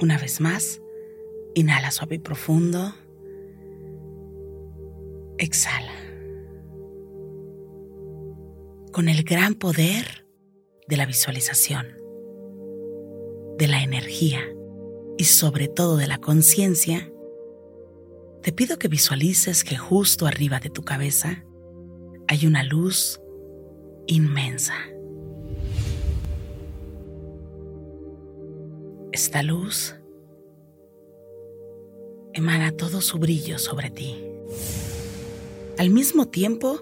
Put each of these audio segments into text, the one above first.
Una vez más, inhala suave y profundo. Exhala. Con el gran poder de la visualización, de la energía y sobre todo de la conciencia, te pido que visualices que justo arriba de tu cabeza hay una luz inmensa. Esta luz emana todo su brillo sobre ti, al mismo tiempo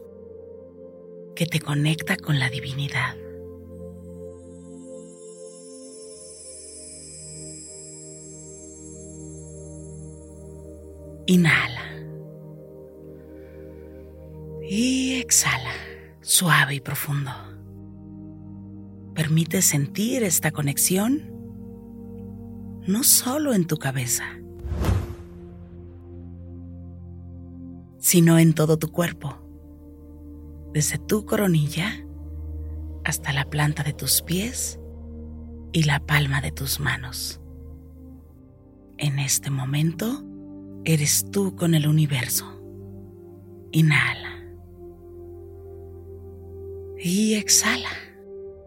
que te conecta con la divinidad. Inhala. Y exhala, suave y profundo. Permite sentir esta conexión no solo en tu cabeza, sino en todo tu cuerpo, desde tu coronilla hasta la planta de tus pies y la palma de tus manos. En este momento, eres tú con el universo. Inhala. Y exhala,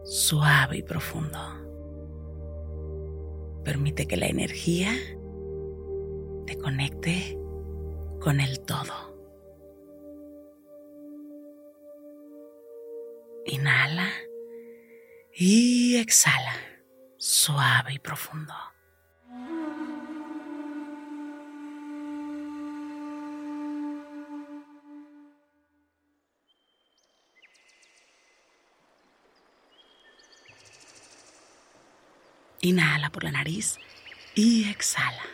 suave y profundo. Permite que la energía te conecte con el todo. Inhala y exhala, suave y profundo. Inhala por la nariz y exhala,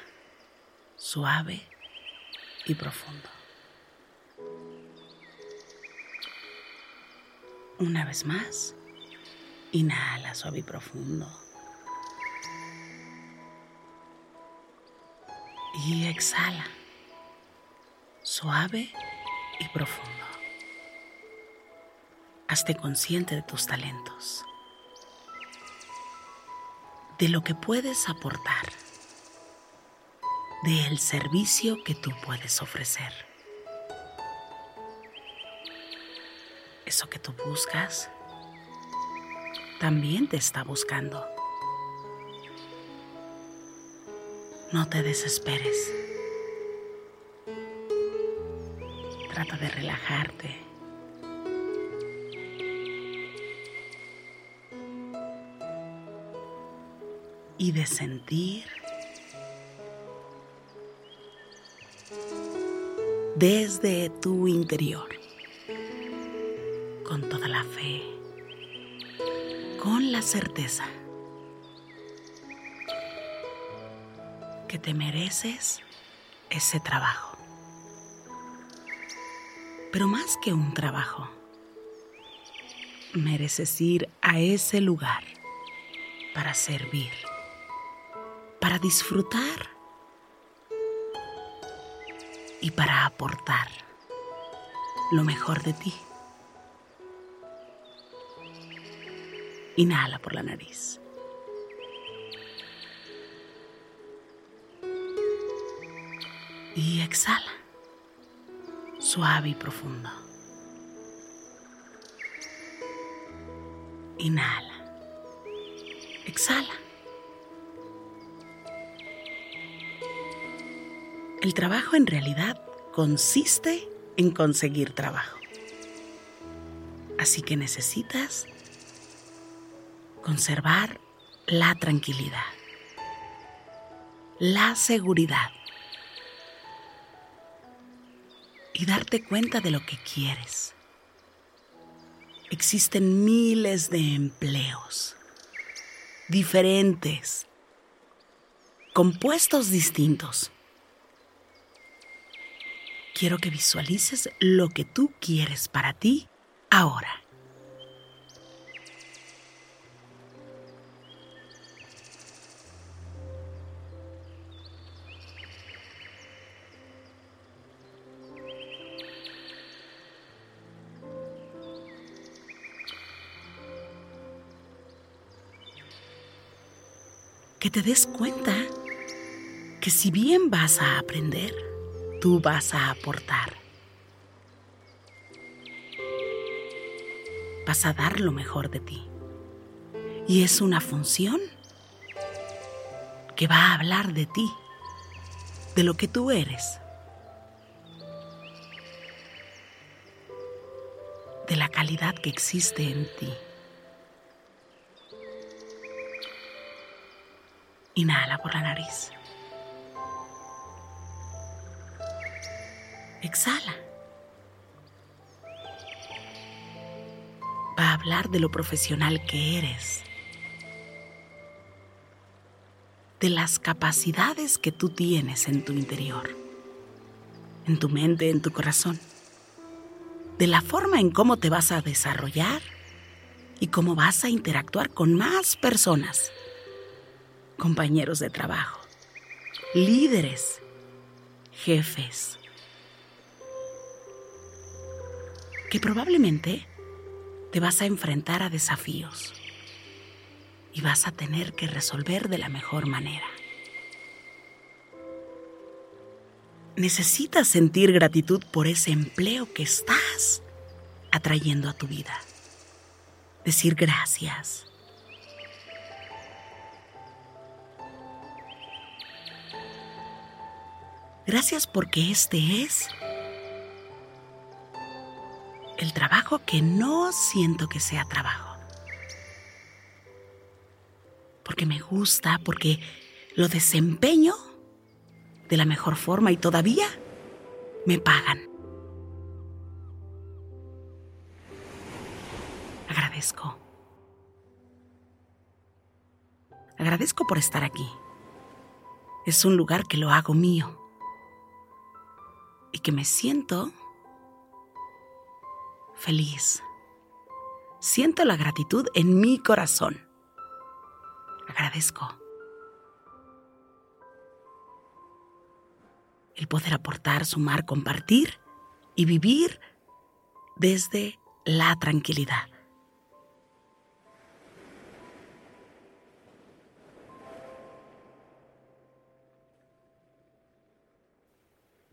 suave y profundo. Una vez más, inhala suave y profundo. Y exhala, suave y profundo. Hazte consciente de tus talentos de lo que puedes aportar, del servicio que tú puedes ofrecer. Eso que tú buscas también te está buscando. No te desesperes. Trata de relajarte y de sentir desde tu interior, con toda la fe, con la certeza que te mereces ese trabajo. Pero más que un trabajo, mereces ir a ese lugar para servir para disfrutar y para aportar lo mejor de ti. Inhala por la nariz. Y exhala, suave y profundo. Inhala. Exhala. El trabajo en realidad consiste en conseguir trabajo. Así que necesitas conservar la tranquilidad, la seguridad y darte cuenta de lo que quieres. Existen miles de empleos diferentes, compuestos distintos. Quiero que visualices lo que tú quieres para ti ahora. que te des cuenta que si bien vas a aprender, tú vas a aportar. Vas a dar lo mejor de ti. Y es una función que va a hablar de ti, de lo que tú eres, de la calidad que existe en ti. Inhala por la nariz. Exhala. Va a hablar de lo profesional que eres. De las capacidades que tú tienes en tu interior. En tu mente, en tu corazón. De la forma en cómo te vas a desarrollar y cómo vas a interactuar con más personas compañeros de trabajo, líderes, jefes, que probablemente te vas a enfrentar a desafíos y vas a tener que resolver de la mejor manera. Necesitas sentir gratitud por ese empleo que estás atrayendo a tu vida. Decir gracias Gracias porque este es el trabajo que no siento que sea trabajo. Porque me gusta, porque lo desempeño de la mejor forma y todavía me pagan. Agradezco. Agradezco por estar aquí. Es un lugar que lo hago mío y que me siento feliz. Siento la gratitud en mi corazón. Agradezco. El poder aportar, sumar, compartir y vivir desde la tranquilidad.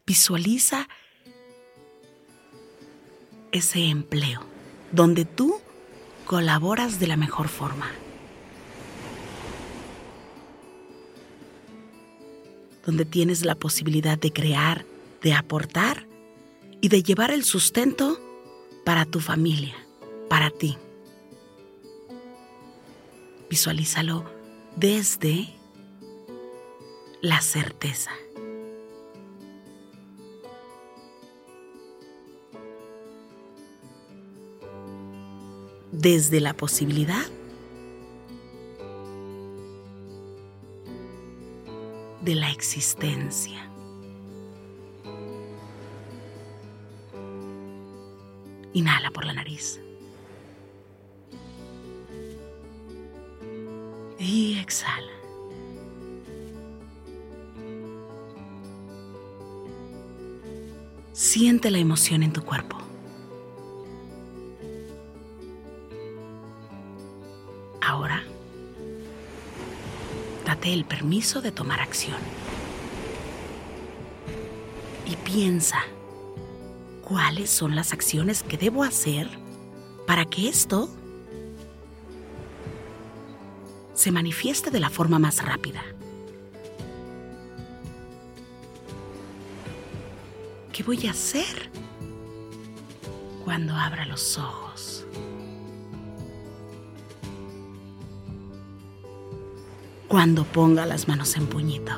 Visualiza ese empleo donde tú colaboras de la mejor forma. Donde tienes la posibilidad de crear, de aportar y de llevar el sustento para tu familia, para ti. Visualízalo desde la certeza. Desde la posibilidad de la existencia. Inhala por la nariz. Y exhala. Siente la emoción en tu cuerpo. El permiso de tomar acción. Y piensa, ¿cuáles son las acciones que debo hacer para que esto se manifieste de la forma más rápida. ¿Qué voy a hacer cuando abra los ojos? Cuando ponga las manos en puñito.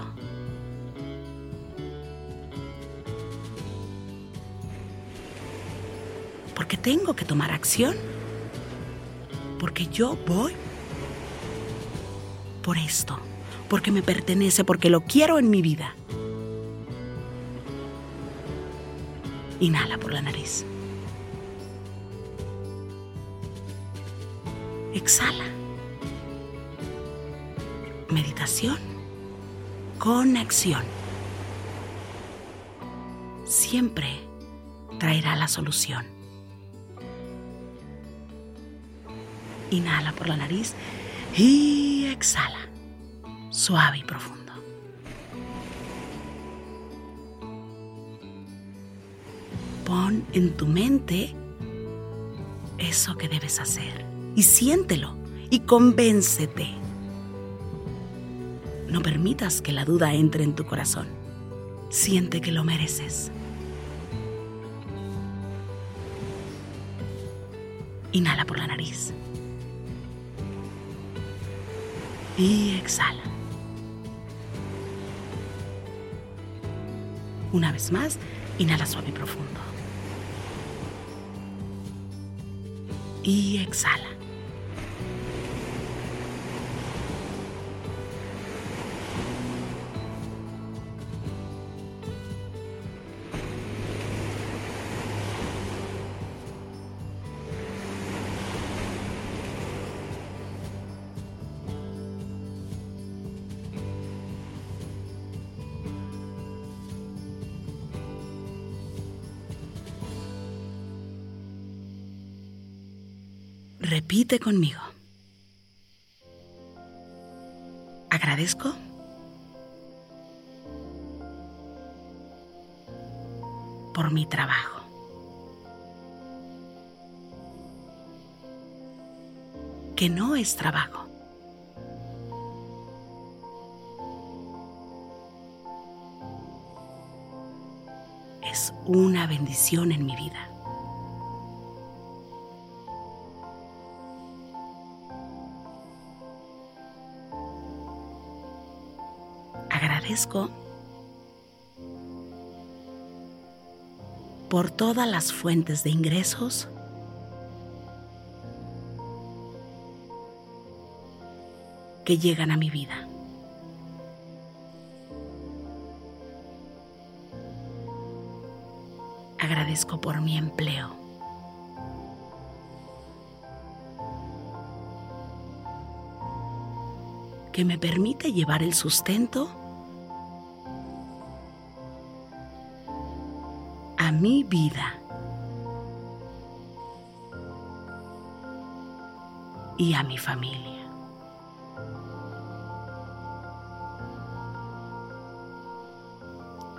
Porque tengo que tomar acción. Porque yo voy por esto. Porque me pertenece, porque lo quiero en mi vida. Inhala por la nariz. Exhala. Meditación con acción. Siempre traerá la solución. Inhala por la nariz y exhala. Suave y profundo. Pon en tu mente eso que debes hacer y siéntelo y convéncete. No permitas que la duda entre en tu corazón. Siente que lo mereces. Inhala por la nariz. Y exhala. Una vez más, inhala suave y profundo. Y exhala. Repite conmigo. Agradezco. por mi trabajo. Que no es trabajo. Es una bendición en mi vida. Agradezco por todas las fuentes de ingresos que llegan a mi vida. Agradezco por mi empleo. que me permite llevar el sustento mi vida. Y a mi familia.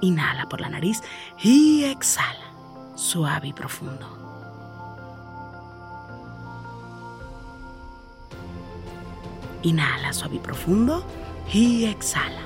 Inhala por la nariz y exhala, suave y profundo. Inhala suave y profundo y exhala.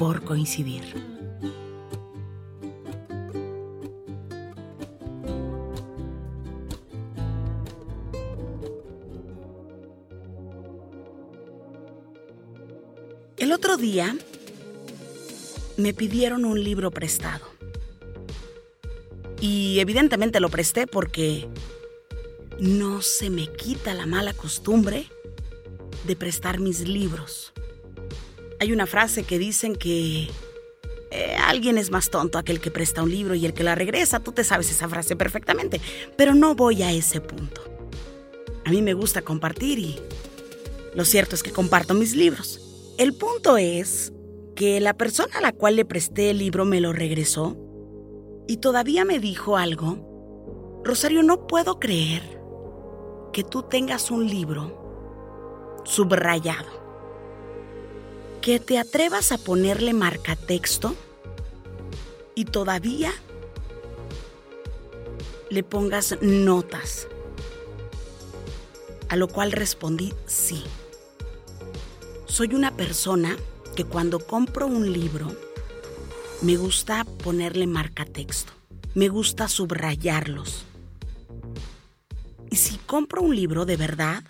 por coincidir. El otro día me pidieron un libro prestado. Y evidentemente lo presté porque no se me quita la mala costumbre de prestar mis libros. Hay una frase que dicen que eh, alguien es más tonto aquel que presta un libro y el que la regresa. Tú te sabes esa frase perfectamente, pero no voy a ese punto. A mí me gusta compartir y lo cierto es que comparto mis libros. El punto es que la persona a la cual le presté el libro me lo regresó y todavía me dijo algo. Rosario, no puedo creer que tú tengas un libro subrayado. Que te atrevas a ponerle marcatexto y todavía le pongas notas. A lo cual respondí sí. Soy una persona que cuando compro un libro me gusta ponerle marcatexto, me gusta subrayarlos. Y si compro un libro de verdad,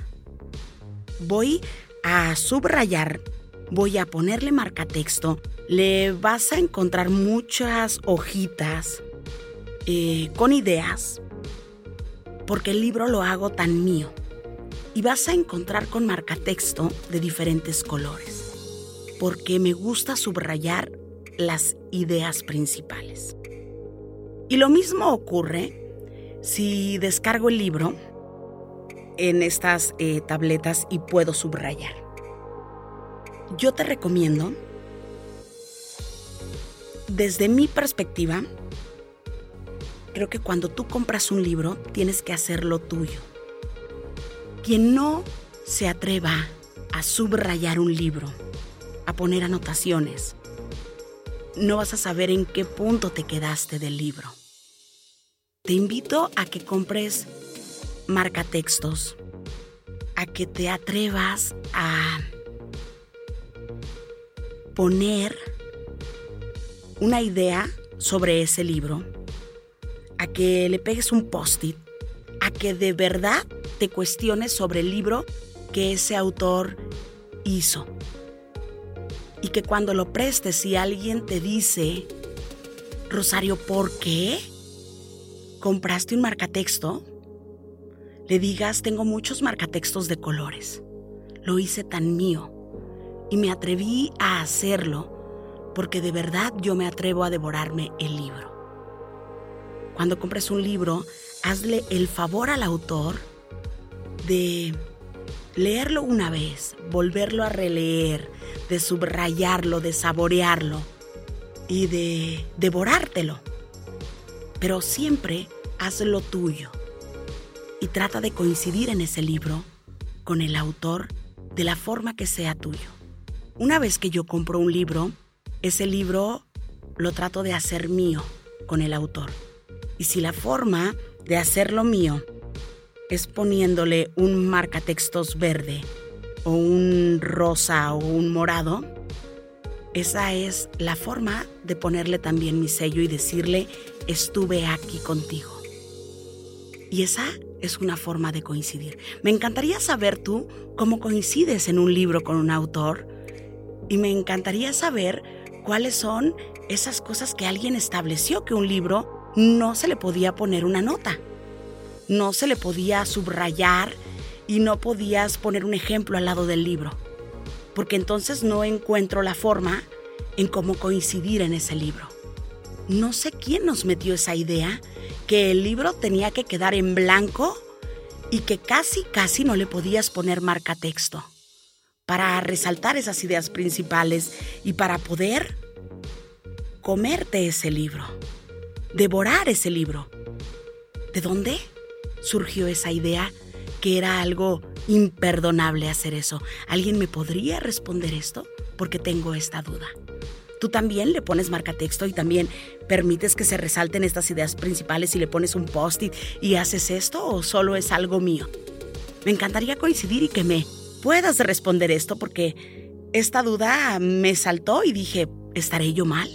voy a subrayar, voy a ponerle marcatexto, le vas a encontrar muchas hojitas eh, con ideas, porque el libro lo hago tan mío y vas a encontrar con marcatexto de diferentes colores, porque me gusta subrayar las ideas principales. Y lo mismo ocurre si descargo el libro en estas eh, tabletas y puedo subrayar. Yo te recomiendo, desde mi perspectiva, creo que cuando tú compras un libro tienes que hacerlo tuyo quien no se atreva a subrayar un libro, a poner anotaciones, no vas a saber en qué punto te quedaste del libro. Te invito a que compres marcatextos, a que te atrevas a poner una idea sobre ese libro, a que le pegues un post-it, a que de verdad te cuestiones sobre el libro que ese autor hizo. Y que cuando lo prestes, si alguien te dice, Rosario, ¿por qué compraste un marcatexto? Le digas, tengo muchos marcatextos de colores. Lo hice tan mío. Y me atreví a hacerlo porque de verdad yo me atrevo a devorarme el libro. Cuando compres un libro, hazle el favor al autor de leerlo una vez, volverlo a releer, de subrayarlo, de saborearlo y de devorártelo. Pero siempre hazlo tuyo y trata de coincidir en ese libro con el autor de la forma que sea tuyo. Una vez que yo compro un libro, ese libro lo trato de hacer mío con el autor. Y si la forma de hacerlo mío es poniéndole un marcatextos verde o un rosa o un morado, esa es la forma de ponerle también mi sello y decirle, estuve aquí contigo. Y esa es una forma de coincidir. Me encantaría saber tú cómo coincides en un libro con un autor y me encantaría saber cuáles son esas cosas que alguien estableció que un libro no se le podía poner una nota no se le podía subrayar y no podías poner un ejemplo al lado del libro, porque entonces no encuentro la forma en cómo coincidir en ese libro. No sé quién nos metió esa idea que el libro tenía que quedar en blanco y que casi, casi no le podías poner marca texto para resaltar esas ideas principales y para poder comerte ese libro, devorar ese libro. ¿De dónde? surgió esa idea que era algo imperdonable hacer eso. ¿Alguien me podría responder esto? Porque tengo esta duda. Tú también le pones marca texto y también permites que se resalten estas ideas principales y le pones un post-it y haces esto o solo es algo mío. Me encantaría coincidir y que me puedas responder esto porque esta duda me saltó y dije, ¿estaré yo mal?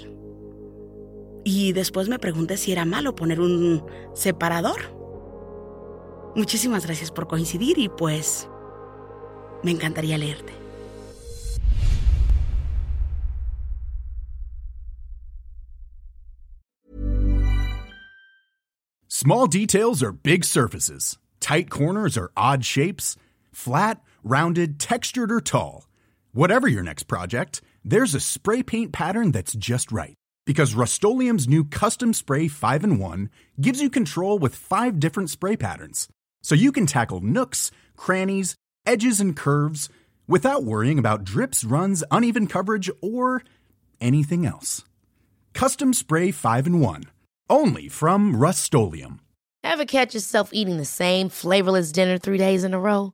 Y después me pregunté si era malo poner un separador. Muchísimas gracias por coincidir y pues me encantaría leerte. Small details are big surfaces. Tight corners are odd shapes. Flat, rounded, textured, or tall. Whatever your next project, there's a spray paint pattern that's just right. Because Rust new Custom Spray 5 in 1 gives you control with five different spray patterns so you can tackle nooks, crannies, edges, and curves without worrying about drips, runs, uneven coverage, or anything else. Custom Spray 5 and 1. Only from Rust Ever catch yourself eating the same flavorless dinner three days in a row?